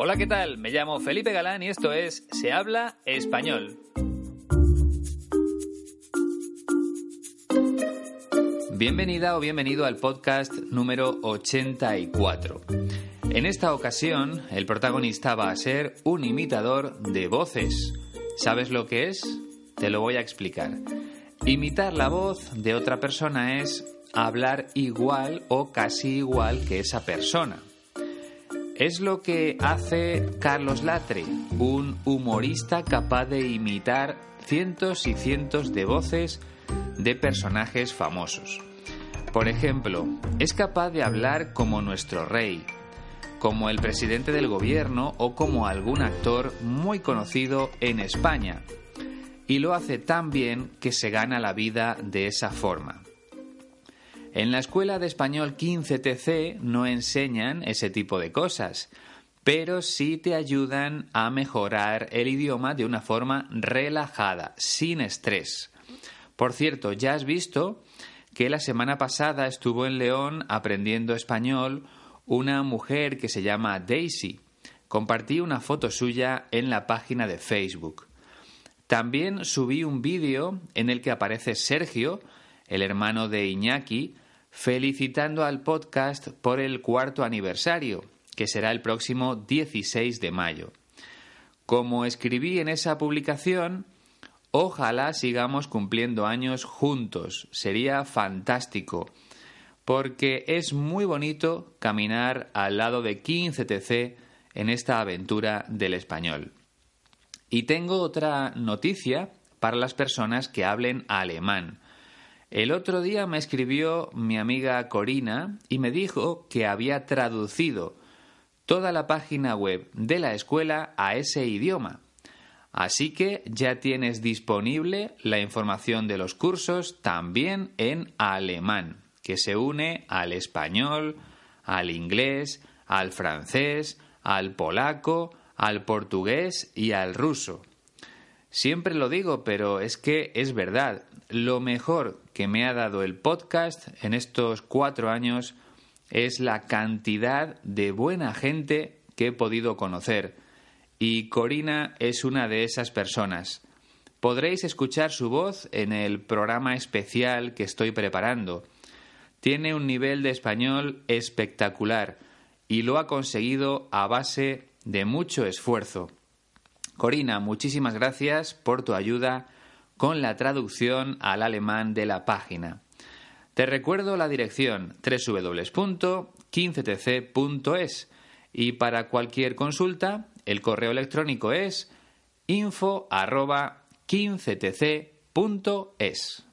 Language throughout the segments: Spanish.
Hola, ¿qué tal? Me llamo Felipe Galán y esto es Se habla español. Bienvenida o bienvenido al podcast número 84. En esta ocasión, el protagonista va a ser un imitador de voces. ¿Sabes lo que es? Te lo voy a explicar. Imitar la voz de otra persona es hablar igual o casi igual que esa persona. Es lo que hace Carlos Latre, un humorista capaz de imitar cientos y cientos de voces de personajes famosos. Por ejemplo, es capaz de hablar como nuestro rey, como el presidente del gobierno o como algún actor muy conocido en España. Y lo hace tan bien que se gana la vida de esa forma. En la escuela de español 15TC no enseñan ese tipo de cosas, pero sí te ayudan a mejorar el idioma de una forma relajada, sin estrés. Por cierto, ya has visto que la semana pasada estuvo en León aprendiendo español una mujer que se llama Daisy. Compartí una foto suya en la página de Facebook. También subí un vídeo en el que aparece Sergio, el hermano de Iñaki, felicitando al podcast por el cuarto aniversario, que será el próximo 16 de mayo. Como escribí en esa publicación, ojalá sigamos cumpliendo años juntos, sería fantástico, porque es muy bonito caminar al lado de 15TC en esta aventura del español. Y tengo otra noticia para las personas que hablen alemán. El otro día me escribió mi amiga Corina y me dijo que había traducido toda la página web de la escuela a ese idioma. Así que ya tienes disponible la información de los cursos también en alemán, que se une al español, al inglés, al francés, al polaco, al portugués y al ruso. Siempre lo digo, pero es que es verdad. Lo mejor que me ha dado el podcast en estos cuatro años es la cantidad de buena gente que he podido conocer. Y Corina es una de esas personas. Podréis escuchar su voz en el programa especial que estoy preparando. Tiene un nivel de español espectacular y lo ha conseguido a base de mucho esfuerzo. Corina, muchísimas gracias por tu ayuda con la traducción al alemán de la página. Te recuerdo la dirección www.15tc.es y para cualquier consulta el correo electrónico es info@15tc.es.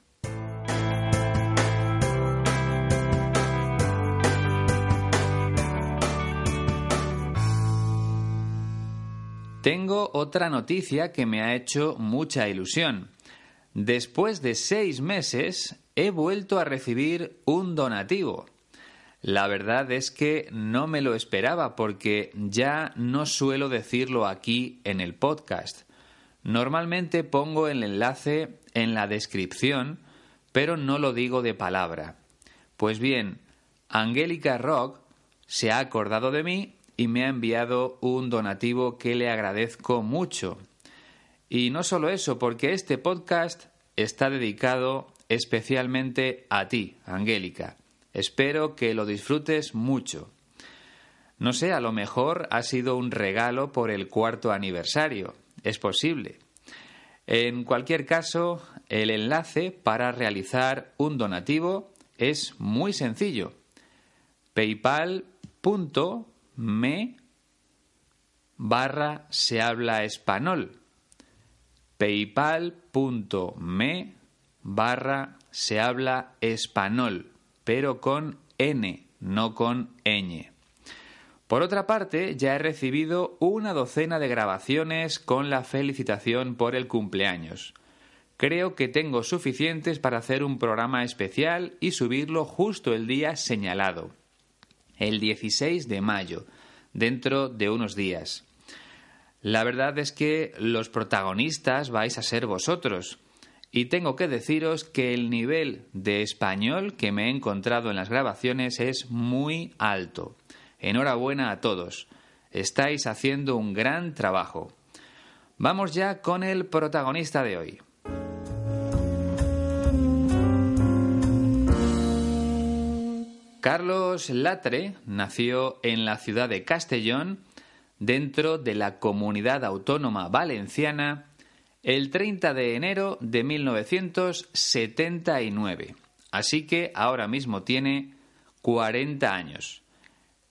Tengo otra noticia que me ha hecho mucha ilusión. Después de seis meses he vuelto a recibir un donativo. La verdad es que no me lo esperaba porque ya no suelo decirlo aquí en el podcast. Normalmente pongo el enlace en la descripción, pero no lo digo de palabra. Pues bien, Angélica Rock se ha acordado de mí y me ha enviado un donativo que le agradezco mucho. Y no solo eso, porque este podcast está dedicado especialmente a ti, Angélica. Espero que lo disfrutes mucho. No sé, a lo mejor ha sido un regalo por el cuarto aniversario. Es posible. En cualquier caso, el enlace para realizar un donativo es muy sencillo. paypal.me barra se habla español paypal.me barra se habla español, pero con N, no con ñ. Por otra parte, ya he recibido una docena de grabaciones con la felicitación por el cumpleaños. Creo que tengo suficientes para hacer un programa especial y subirlo justo el día señalado, el 16 de mayo, dentro de unos días. La verdad es que los protagonistas vais a ser vosotros. Y tengo que deciros que el nivel de español que me he encontrado en las grabaciones es muy alto. Enhorabuena a todos. estáis haciendo un gran trabajo. Vamos ya con el protagonista de hoy. Carlos Latre nació en la ciudad de Castellón, dentro de la comunidad autónoma valenciana, el 30 de enero de 1979. Así que ahora mismo tiene 40 años.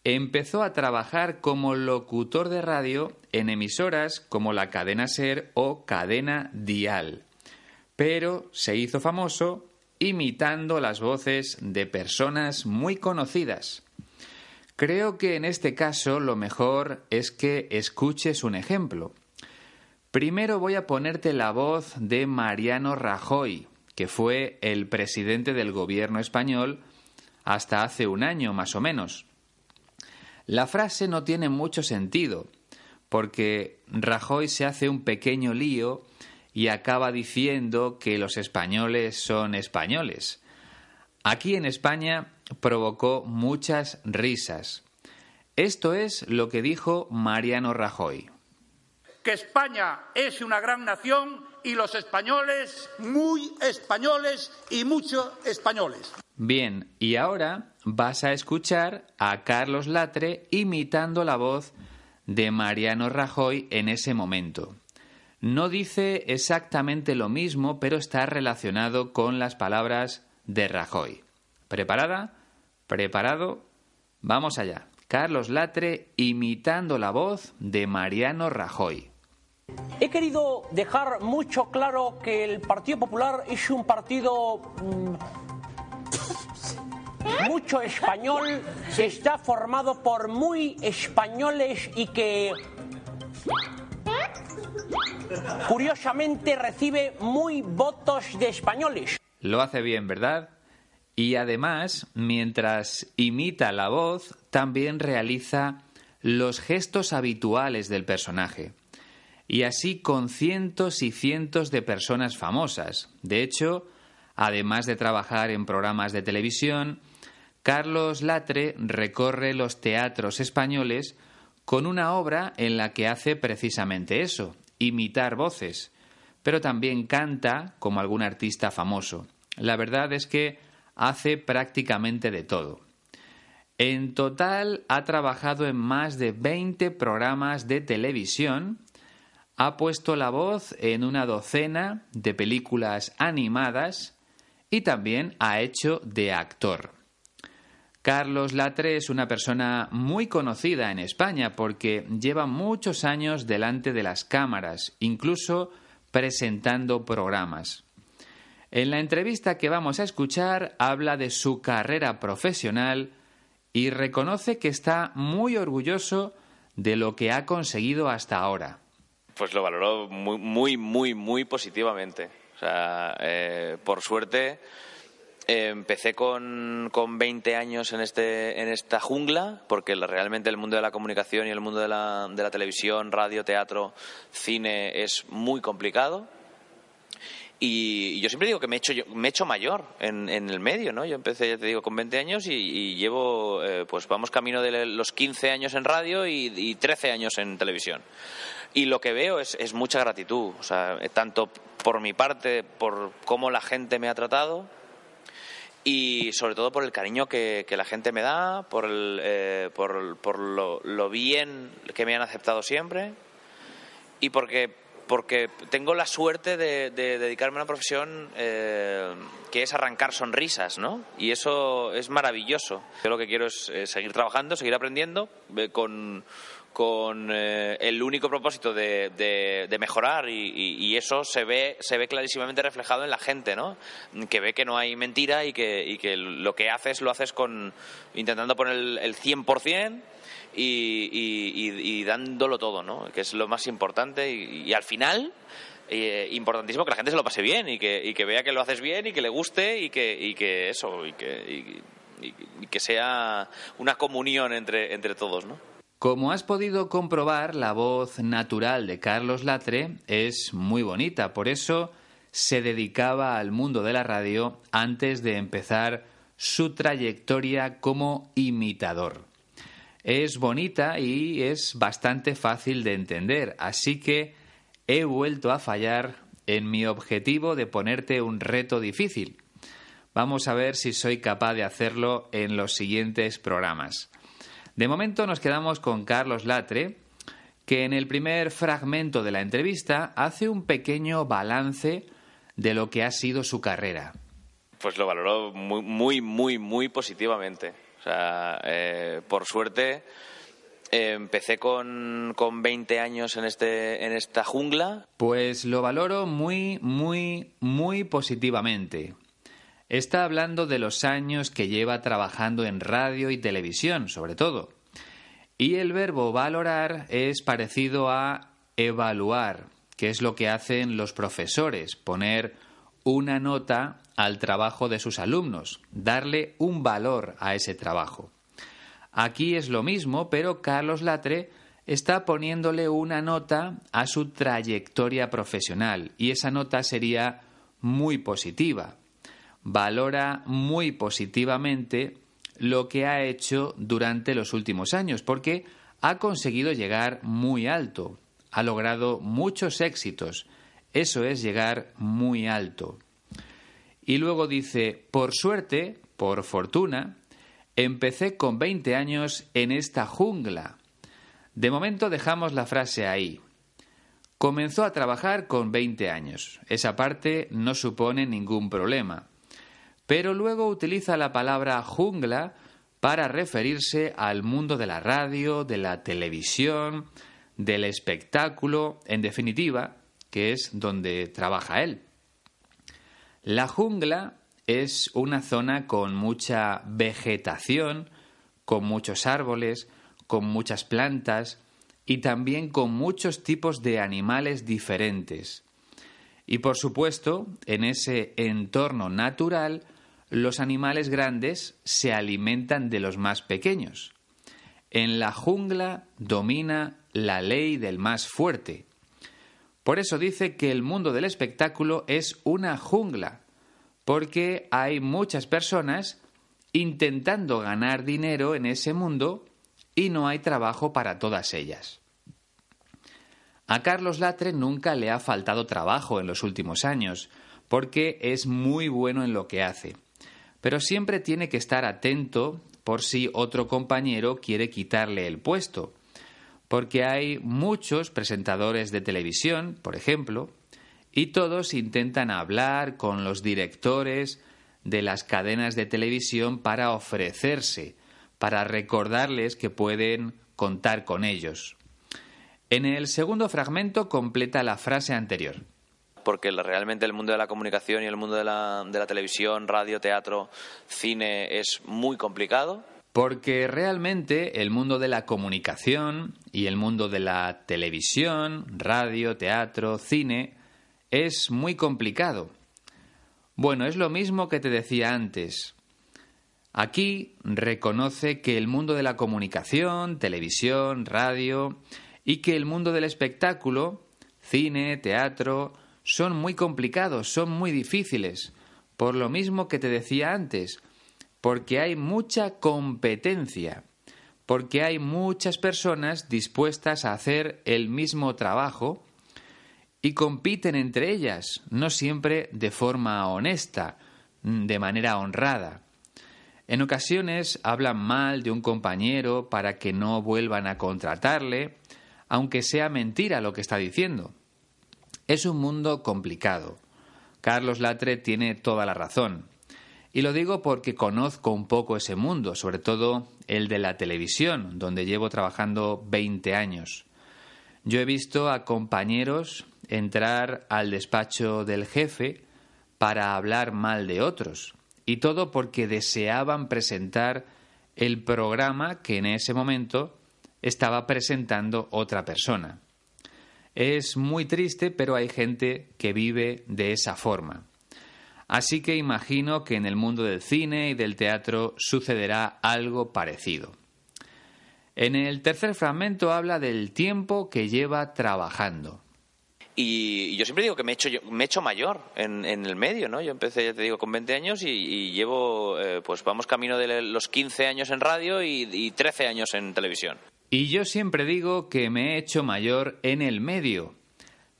Empezó a trabajar como locutor de radio en emisoras como la cadena Ser o cadena Dial, pero se hizo famoso imitando las voces de personas muy conocidas. Creo que en este caso lo mejor es que escuches un ejemplo. Primero voy a ponerte la voz de Mariano Rajoy, que fue el presidente del gobierno español hasta hace un año más o menos. La frase no tiene mucho sentido, porque Rajoy se hace un pequeño lío y acaba diciendo que los españoles son españoles. Aquí en España provocó muchas risas. Esto es lo que dijo Mariano Rajoy. Que España es una gran nación y los españoles muy españoles y muchos españoles. Bien, y ahora vas a escuchar a Carlos Latre imitando la voz de Mariano Rajoy en ese momento. No dice exactamente lo mismo, pero está relacionado con las palabras de Rajoy. ¿Preparada? ¿Preparado? Vamos allá. Carlos Latre imitando la voz de Mariano Rajoy. He querido dejar mucho claro que el Partido Popular es un partido mm, mucho español, que está formado por muy españoles y que Curiosamente recibe muy votos de españoles. Lo hace bien, ¿verdad? Y además, mientras imita la voz, también realiza los gestos habituales del personaje. Y así con cientos y cientos de personas famosas. De hecho, además de trabajar en programas de televisión, Carlos Latre recorre los teatros españoles con una obra en la que hace precisamente eso, imitar voces, pero también canta como algún artista famoso. La verdad es que hace prácticamente de todo. En total ha trabajado en más de 20 programas de televisión, ha puesto la voz en una docena de películas animadas y también ha hecho de actor. Carlos Latre es una persona muy conocida en España porque lleva muchos años delante de las cámaras, incluso presentando programas. En la entrevista que vamos a escuchar habla de su carrera profesional y reconoce que está muy orgulloso de lo que ha conseguido hasta ahora. Pues lo valoró muy, muy, muy, muy positivamente. O sea, eh, por suerte empecé con, con 20 años en, este, en esta jungla, porque realmente el mundo de la comunicación y el mundo de la, de la televisión, radio, teatro, cine es muy complicado. Y, yo siempre digo que me he hecho, me he hecho mayor en, en, el medio, ¿no? Yo empecé, ya te digo, con 20 años y, llevo, eh, pues vamos camino de los 15 años en radio y, y 13 años en televisión. Y lo que veo es, es mucha gratitud, o sea, tanto por mi parte, por cómo la gente me ha tratado, y sobre todo por el cariño que, la gente me da, por, el, eh, por, por lo, lo, bien que me han aceptado siempre y porque, porque tengo la suerte de, dedicarme a una profesión eh, que es arrancar sonrisas, ¿no? Y eso es maravilloso. Yo lo que quiero es seguir trabajando, seguir aprendiendo eh, con con eh, el único propósito de, mejorar y, eso se ve se ve clarísimamente reflejado en la gente no que ve que no hay mentira y que, lo que haces lo haces con intentando poner el, el 100% y, dándolo todo no que es lo más importante y, al final eh, importantísimo que la gente se lo pase bien y que, vea que lo haces bien y que le guste y que, que eso y que, y, que sea una comunión entre, entre todos ¿no? Como has podido comprobar, la voz natural de Carlos Latre es muy bonita, por eso se dedicaba al mundo de la radio antes de empezar su trayectoria como imitador. Es bonita y es bastante fácil de entender, así que he vuelto a fallar en mi objetivo de ponerte un reto difícil. Vamos a ver si soy capaz de hacerlo en los siguientes programas. De momento nos quedamos con Carlos Latre, que en el primer fragmento de la entrevista hace un pequeño balance de lo que ha sido su carrera. Pues lo valoró muy, muy, muy, muy positivamente. O sea, eh, por suerte, eh, empecé con, con 20 años en, este, en esta jungla. Pues lo valoro muy, muy, muy positivamente. Está hablando de los años que lleva trabajando en radio y televisión, sobre todo. Y el verbo valorar es parecido a evaluar, que es lo que hacen los profesores, poner una nota al trabajo de sus alumnos, darle un valor a ese trabajo. Aquí es lo mismo, pero Carlos Latre está poniéndole una nota a su trayectoria profesional y esa nota sería muy positiva. Valora muy positivamente lo que ha hecho durante los últimos años, porque ha conseguido llegar muy alto, ha logrado muchos éxitos. Eso es llegar muy alto. Y luego dice, por suerte, por fortuna, empecé con 20 años en esta jungla. De momento dejamos la frase ahí. Comenzó a trabajar con 20 años. Esa parte no supone ningún problema pero luego utiliza la palabra jungla para referirse al mundo de la radio, de la televisión, del espectáculo, en definitiva, que es donde trabaja él. La jungla es una zona con mucha vegetación, con muchos árboles, con muchas plantas y también con muchos tipos de animales diferentes. Y por supuesto, en ese entorno natural los animales grandes se alimentan de los más pequeños. En la jungla domina la ley del más fuerte. Por eso dice que el mundo del espectáculo es una jungla, porque hay muchas personas intentando ganar dinero en ese mundo y no hay trabajo para todas ellas. A Carlos Latre nunca le ha faltado trabajo en los últimos años, porque es muy bueno en lo que hace pero siempre tiene que estar atento por si otro compañero quiere quitarle el puesto, porque hay muchos presentadores de televisión, por ejemplo, y todos intentan hablar con los directores de las cadenas de televisión para ofrecerse, para recordarles que pueden contar con ellos. En el segundo fragmento completa la frase anterior porque realmente el mundo de la comunicación y el mundo de la, televisión, radio, teatro, cine es muy complicado. Porque realmente el mundo de la comunicación y el mundo de la televisión, radio, teatro, cine es muy complicado. Bueno, es lo mismo que te decía antes. Aquí reconoce que el mundo de la comunicación, televisión, radio y que el mundo del espectáculo, cine, teatro, son muy complicados, son muy difíciles, por lo mismo que te decía antes, porque hay mucha competencia, porque hay muchas personas dispuestas a hacer el mismo trabajo y compiten entre ellas, no siempre de forma honesta, de manera honrada. En ocasiones hablan mal de un compañero para que no vuelvan a contratarle, aunque sea mentira lo que está diciendo. Es un mundo complicado. Carlos Latre tiene toda la razón. Y lo digo porque conozco un poco ese mundo, sobre todo el de la televisión, donde llevo trabajando 20 años. Yo he visto a compañeros entrar al despacho del jefe para hablar mal de otros, y todo porque deseaban presentar el programa que en ese momento estaba presentando otra persona. Es muy triste, pero hay gente que vive de esa forma. Así que imagino que en el mundo del cine y del teatro sucederá algo parecido. En el tercer fragmento habla del tiempo que lleva trabajando. Y yo siempre digo que me he hecho, mayor en, el medio, ¿no? Yo empecé, ya te digo, con 20 años y, llevo, eh, pues vamos camino de los 15 años en radio y, y 13 años en televisión. Y yo siempre digo que me he hecho mayor en el medio.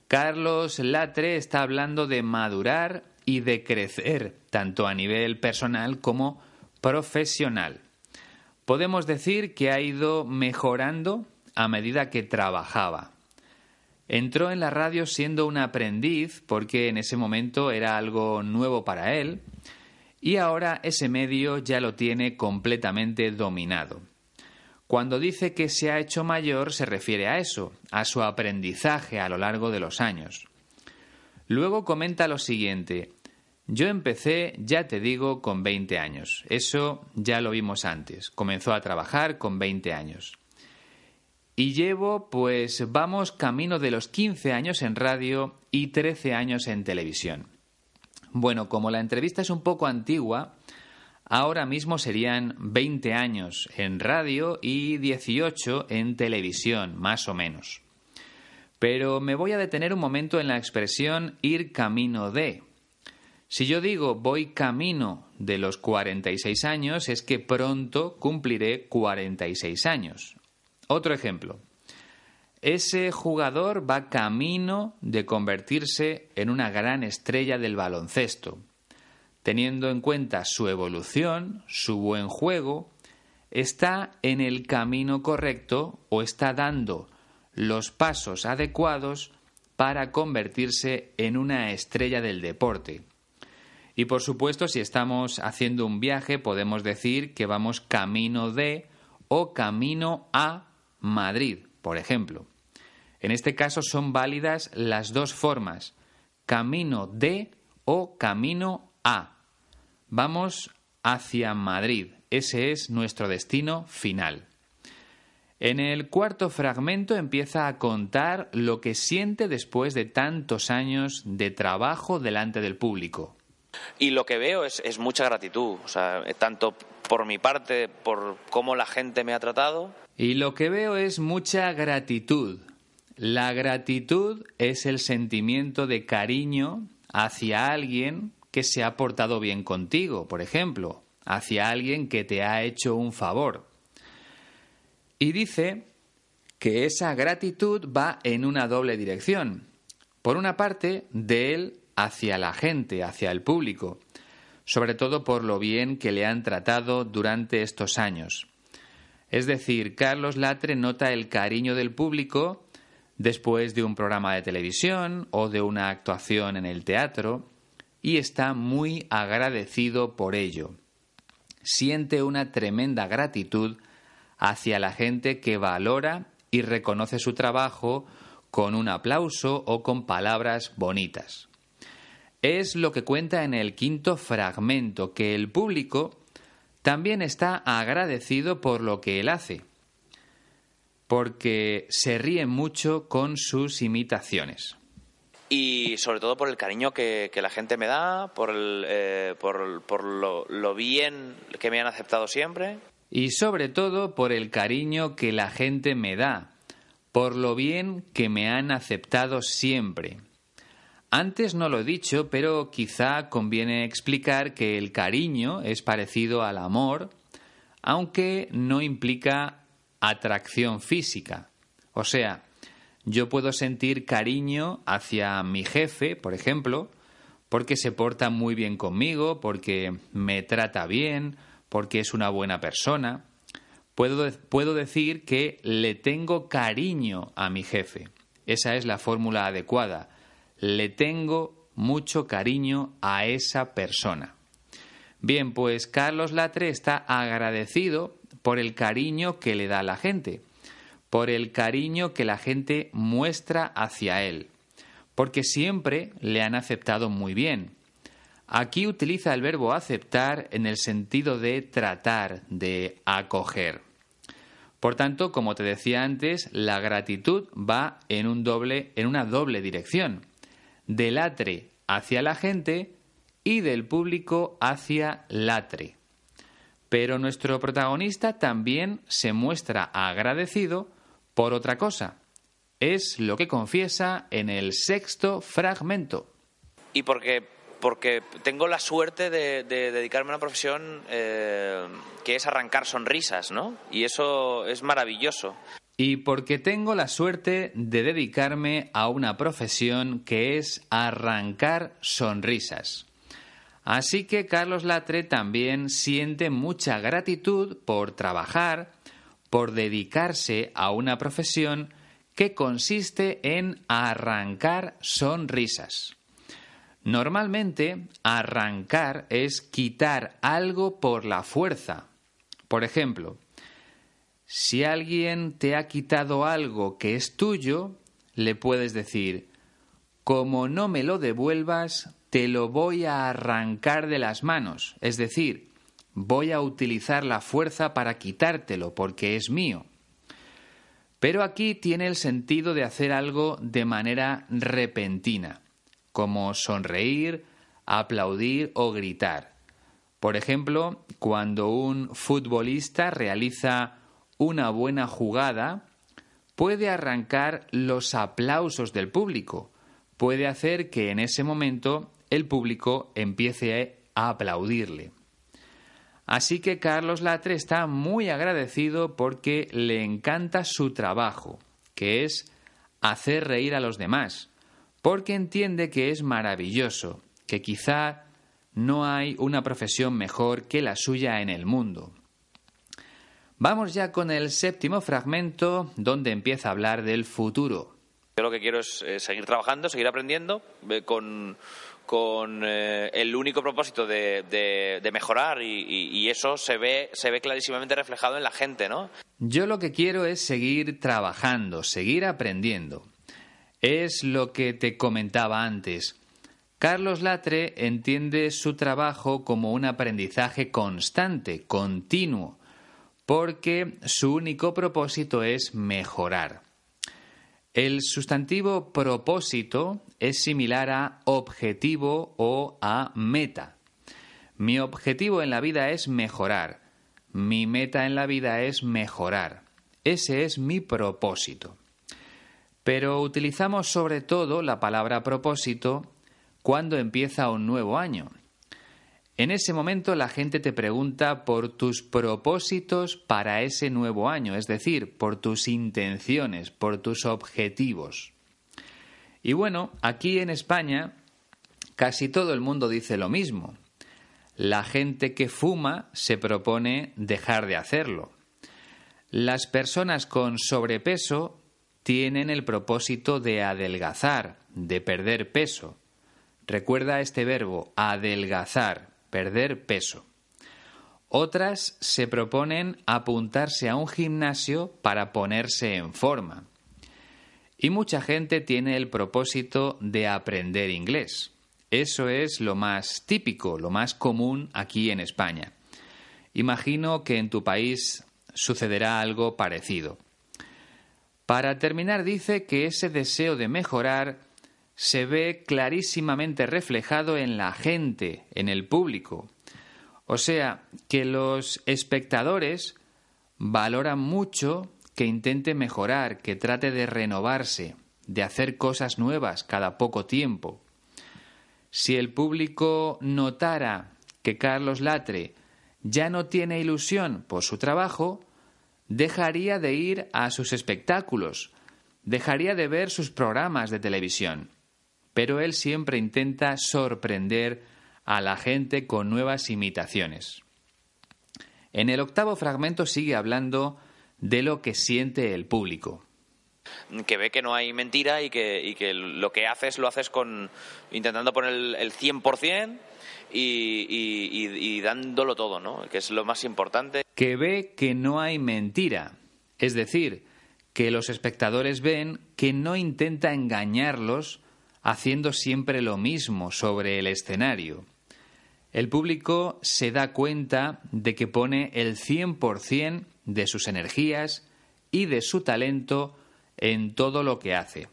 Carlos Latre está hablando de madurar y de crecer, tanto a nivel personal como profesional. Podemos decir que ha ido mejorando a medida que trabajaba. Entró en la radio siendo un aprendiz porque en ese momento era algo nuevo para él y ahora ese medio ya lo tiene completamente dominado. Cuando dice que se ha hecho mayor se refiere a eso, a su aprendizaje a lo largo de los años. Luego comenta lo siguiente, yo empecé, ya te digo, con 20 años. Eso ya lo vimos antes. Comenzó a trabajar con 20 años. Y llevo, pues vamos camino de los 15 años en radio y 13 años en televisión. Bueno, como la entrevista es un poco antigua, ahora mismo serían 20 años en radio y 18 en televisión, más o menos. Pero me voy a detener un momento en la expresión ir camino de. Si yo digo voy camino de los 46 años, es que pronto cumpliré 46 años. Otro ejemplo. Ese jugador va camino de convertirse en una gran estrella del baloncesto. Teniendo en cuenta su evolución, su buen juego, está en el camino correcto o está dando los pasos adecuados para convertirse en una estrella del deporte. Y por supuesto, si estamos haciendo un viaje, podemos decir que vamos camino de o camino a Madrid, por ejemplo. En este caso son válidas las dos formas, camino de o camino a. Vamos hacia Madrid, ese es nuestro destino final. En el cuarto fragmento empieza a contar lo que siente después de tantos años de trabajo delante del público. Y lo que veo es, es mucha gratitud, o sea, tanto por mi parte, por cómo la gente me ha tratado, y lo que veo es mucha gratitud. La gratitud es el sentimiento de cariño hacia alguien que se ha portado bien contigo, por ejemplo, hacia alguien que te ha hecho un favor. Y dice que esa gratitud va en una doble dirección. Por una parte, de él hacia la gente, hacia el público, sobre todo por lo bien que le han tratado durante estos años. Es decir, Carlos Latre nota el cariño del público después de un programa de televisión o de una actuación en el teatro y está muy agradecido por ello. Siente una tremenda gratitud hacia la gente que valora y reconoce su trabajo con un aplauso o con palabras bonitas. Es lo que cuenta en el quinto fragmento, que el público también está agradecido por lo que él hace, porque se ríe mucho con sus imitaciones. Y sobre todo por el cariño que, la gente me da, por, eh, por, lo, lo bien que me han aceptado siempre. Y sobre todo por el cariño que la gente me da, por lo bien que me han aceptado siempre. Antes no lo he dicho, pero quizá conviene explicar que el cariño es parecido al amor, aunque no implica atracción física. O sea, yo puedo sentir cariño hacia mi jefe, por ejemplo, porque se porta muy bien conmigo, porque me trata bien, porque es una buena persona. Puedo, puedo decir que le tengo cariño a mi jefe. Esa es la fórmula adecuada le tengo mucho cariño a esa persona. Bien, pues Carlos Latre está agradecido por el cariño que le da la gente, por el cariño que la gente muestra hacia él, porque siempre le han aceptado muy bien. Aquí utiliza el verbo aceptar en el sentido de tratar, de acoger. Por tanto, como te decía antes, la gratitud va en, un doble, en una doble dirección del atre hacia la gente y del público hacia latre. Pero nuestro protagonista también se muestra agradecido por otra cosa, Es lo que confiesa en el sexto fragmento. Y porque, porque tengo la suerte de, dedicarme a una profesión eh, que es arrancar sonrisas, ¿no? Y eso es maravilloso. Y porque tengo la suerte de dedicarme a una profesión que es arrancar sonrisas. Así que Carlos Latre también siente mucha gratitud por trabajar, por dedicarse a una profesión que consiste en arrancar sonrisas. Normalmente, arrancar es quitar algo por la fuerza. Por ejemplo, si alguien te ha quitado algo que es tuyo, le puedes decir, como no me lo devuelvas, te lo voy a arrancar de las manos, es decir, voy a utilizar la fuerza para quitártelo porque es mío. Pero aquí tiene el sentido de hacer algo de manera repentina, como sonreír, aplaudir o gritar. Por ejemplo, cuando un futbolista realiza una buena jugada puede arrancar los aplausos del público, puede hacer que en ese momento el público empiece a aplaudirle. Así que Carlos Latre está muy agradecido porque le encanta su trabajo, que es hacer reír a los demás, porque entiende que es maravilloso, que quizá no hay una profesión mejor que la suya en el mundo. Vamos ya con el séptimo fragmento donde empieza a hablar del futuro. Yo lo que quiero es eh, seguir trabajando, seguir aprendiendo eh, con, eh, el único propósito de, mejorar y, eso se ve, se ve clarísimamente reflejado en la gente, ¿no? Yo lo que quiero es seguir trabajando, seguir aprendiendo. Es lo que te comentaba antes. Carlos Latre entiende su trabajo como un aprendizaje constante, continuo porque su único propósito es mejorar. El sustantivo propósito es similar a objetivo o a meta. Mi objetivo en la vida es mejorar. Mi meta en la vida es mejorar. Ese es mi propósito. Pero utilizamos sobre todo la palabra propósito cuando empieza un nuevo año. En ese momento la gente te pregunta por tus propósitos para ese nuevo año, es decir, por tus intenciones, por tus objetivos. Y bueno, aquí en España casi todo el mundo dice lo mismo. La gente que fuma se propone dejar de hacerlo. Las personas con sobrepeso tienen el propósito de adelgazar, de perder peso. Recuerda este verbo, adelgazar perder peso. Otras se proponen apuntarse a un gimnasio para ponerse en forma. Y mucha gente tiene el propósito de aprender inglés. Eso es lo más típico, lo más común aquí en España. Imagino que en tu país sucederá algo parecido. Para terminar dice que ese deseo de mejorar se ve clarísimamente reflejado en la gente, en el público. O sea, que los espectadores valoran mucho que intente mejorar, que trate de renovarse, de hacer cosas nuevas cada poco tiempo. Si el público notara que Carlos Latre ya no tiene ilusión por su trabajo, dejaría de ir a sus espectáculos, dejaría de ver sus programas de televisión pero él siempre intenta sorprender a la gente con nuevas imitaciones. En el octavo fragmento sigue hablando de lo que siente el público. Que ve que no hay mentira y que, lo que haces lo haces con intentando poner el, 100% y, y, dándolo todo, ¿no? Que es lo más importante. Que ve que no hay mentira. Es decir, que los espectadores ven que no intenta engañarlos haciendo siempre lo mismo sobre el escenario. El público se da cuenta de que pone el 100% de sus energías y de su talento en todo lo que hace.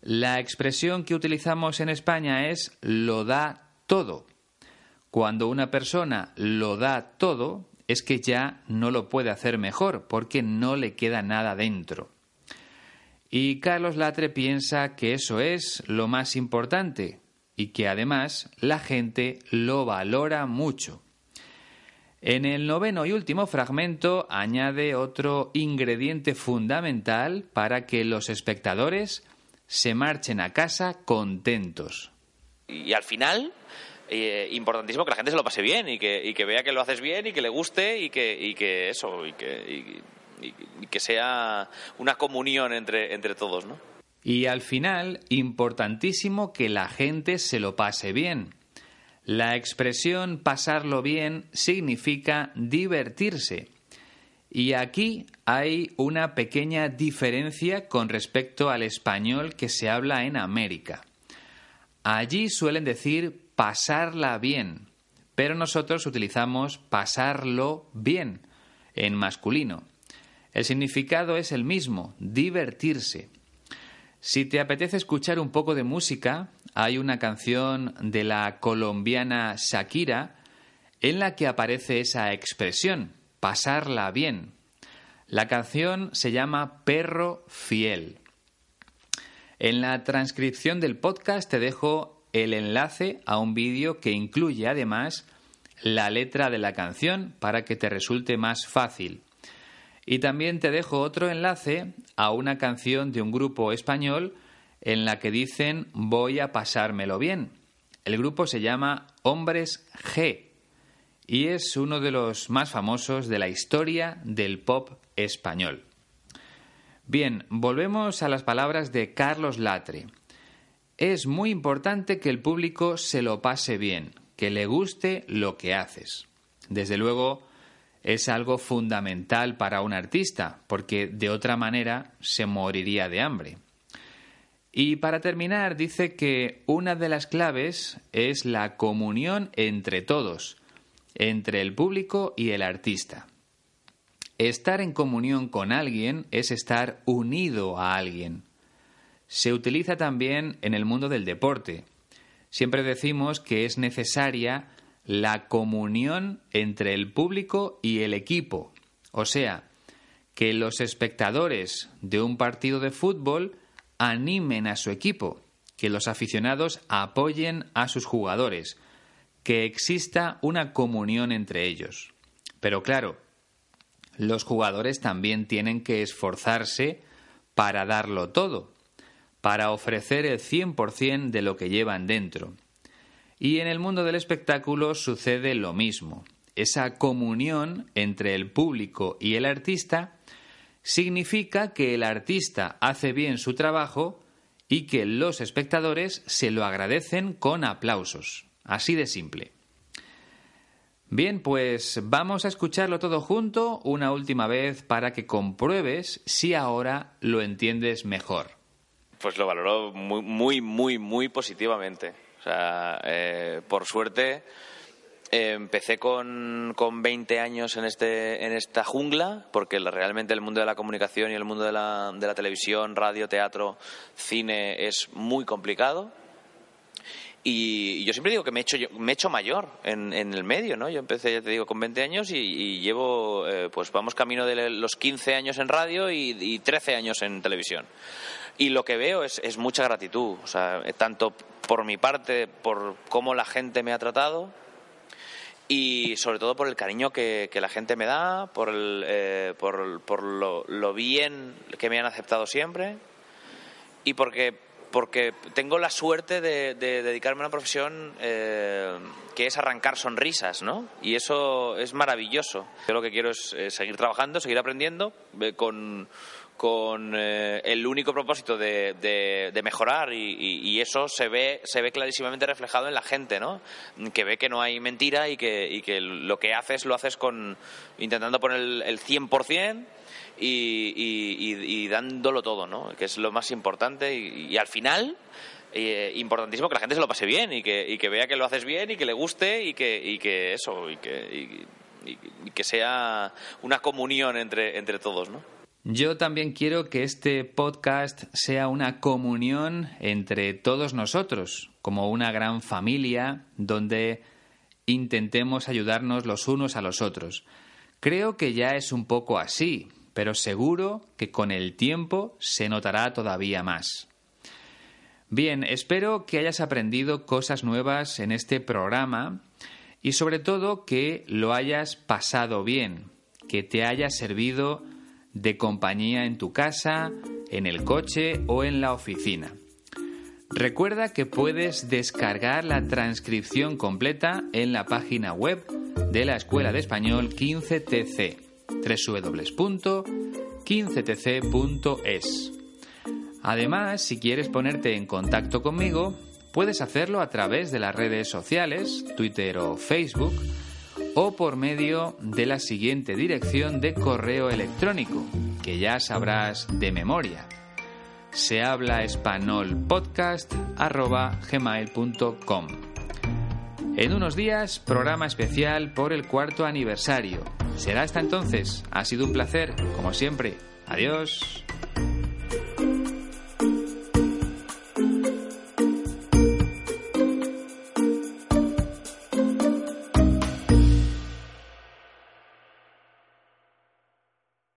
La expresión que utilizamos en España es lo da todo. Cuando una persona lo da todo, es que ya no lo puede hacer mejor porque no le queda nada dentro. Y Carlos Latre piensa que eso es lo más importante y que además la gente lo valora mucho. En el noveno y último fragmento añade otro ingrediente fundamental para que los espectadores se marchen a casa contentos. Y al final, eh, importantísimo que la gente se lo pase bien y que, que, vea que lo haces bien y que le guste y que, que eso, y que, que sea una comunión entre, entre todos, ¿no? Y al final, importantísimo que la gente se lo pase bien. La expresión pasarlo bien significa divertirse. Y aquí hay una pequeña diferencia con respecto al español que se habla en América. Allí suelen decir pasarla bien, pero nosotros utilizamos pasarlo bien en masculino. El significado es el mismo, divertirse. Si te apetece escuchar un poco de música, hay una canción de la colombiana Shakira en la que aparece esa expresión, pasarla bien. La canción se llama Perro Fiel. En la transcripción del podcast te dejo el enlace a un vídeo que incluye además la letra de la canción para que te resulte más fácil. Y también te dejo otro enlace a una canción de un grupo español en la que dicen voy a pasármelo bien. El grupo se llama Hombres G y es uno de los más famosos de la historia del pop español. Bien, volvemos a las palabras de Carlos Latre. Es muy importante que el público se lo pase bien, que le guste lo que haces. Desde luego, es algo fundamental para un artista, porque de otra manera se moriría de hambre. Y para terminar, dice que una de las claves es la comunión entre todos, entre el público y el artista. Estar en comunión con alguien es estar unido a alguien. Se utiliza también en el mundo del deporte. Siempre decimos que es necesaria la comunión entre el público y el equipo. O sea, que los espectadores de un partido de fútbol animen a su equipo, que los aficionados apoyen a sus jugadores, que exista una comunión entre ellos. Pero claro, los jugadores también tienen que esforzarse para darlo todo, para ofrecer el 100% de lo que llevan dentro. Y en el mundo del espectáculo sucede lo mismo. Esa comunión entre el público y el artista significa que el artista hace bien su trabajo y que los espectadores se lo agradecen con aplausos. Así de simple. Bien, pues vamos a escucharlo todo junto una última vez para que compruebes si ahora lo entiendes mejor. Pues lo valoro muy, muy, muy, muy positivamente. O sea, eh, por suerte eh, empecé con, con 20 años en, este, en esta jungla, porque realmente el mundo de la comunicación y el mundo de la, de la televisión, radio, teatro, cine es muy complicado. Y yo siempre digo que me he hecho, me he hecho mayor en, en, el medio, ¿no? Yo empecé, ya te digo, con 20 años y, llevo, eh, pues vamos camino de los 15 años en radio y, y 13 años en televisión. Y lo que veo es, es mucha gratitud, o sea, tanto por mi parte, por cómo la gente me ha tratado y sobre todo por el cariño que, la gente me da, por, el, eh, por, por lo, lo, bien que me han aceptado siempre y porque, porque tengo la suerte de, dedicarme a una profesión eh, que es arrancar sonrisas, ¿no? Y eso es maravilloso. Yo lo que quiero es seguir trabajando, seguir aprendiendo eh, con con eh, el único propósito de, mejorar y, eso se ve, se ve clarísimamente reflejado en la gente, ¿no? Que ve que no hay mentira y que, lo que haces lo haces con intentando poner el, el 100% y, y, dándolo todo, ¿no? Que es lo más importante y, al final... Eh, importantísimo que la gente se lo pase bien y que, vea que lo haces bien y que le guste y que, y que eso y que, y, que sea una comunión entre todos, ¿no? Yo también quiero que este podcast sea una comunión entre todos nosotros, como una gran familia donde intentemos ayudarnos los unos a los otros. Creo que ya es un poco así, pero seguro que con el tiempo se notará todavía más. Bien, espero que hayas aprendido cosas nuevas en este programa y sobre todo que lo hayas pasado bien, que te haya servido de compañía en tu casa, en el coche o en la oficina. Recuerda que puedes descargar la transcripción completa en la página web de la Escuela de Español 15TC, www.15tc.es. Además, si quieres ponerte en contacto conmigo, puedes hacerlo a través de las redes sociales, Twitter o Facebook, o por medio de la siguiente dirección de correo electrónico, que ya sabrás de memoria. Se habla gmail.com. En unos días, programa especial por el cuarto aniversario. Será hasta entonces. Ha sido un placer, como siempre. Adiós.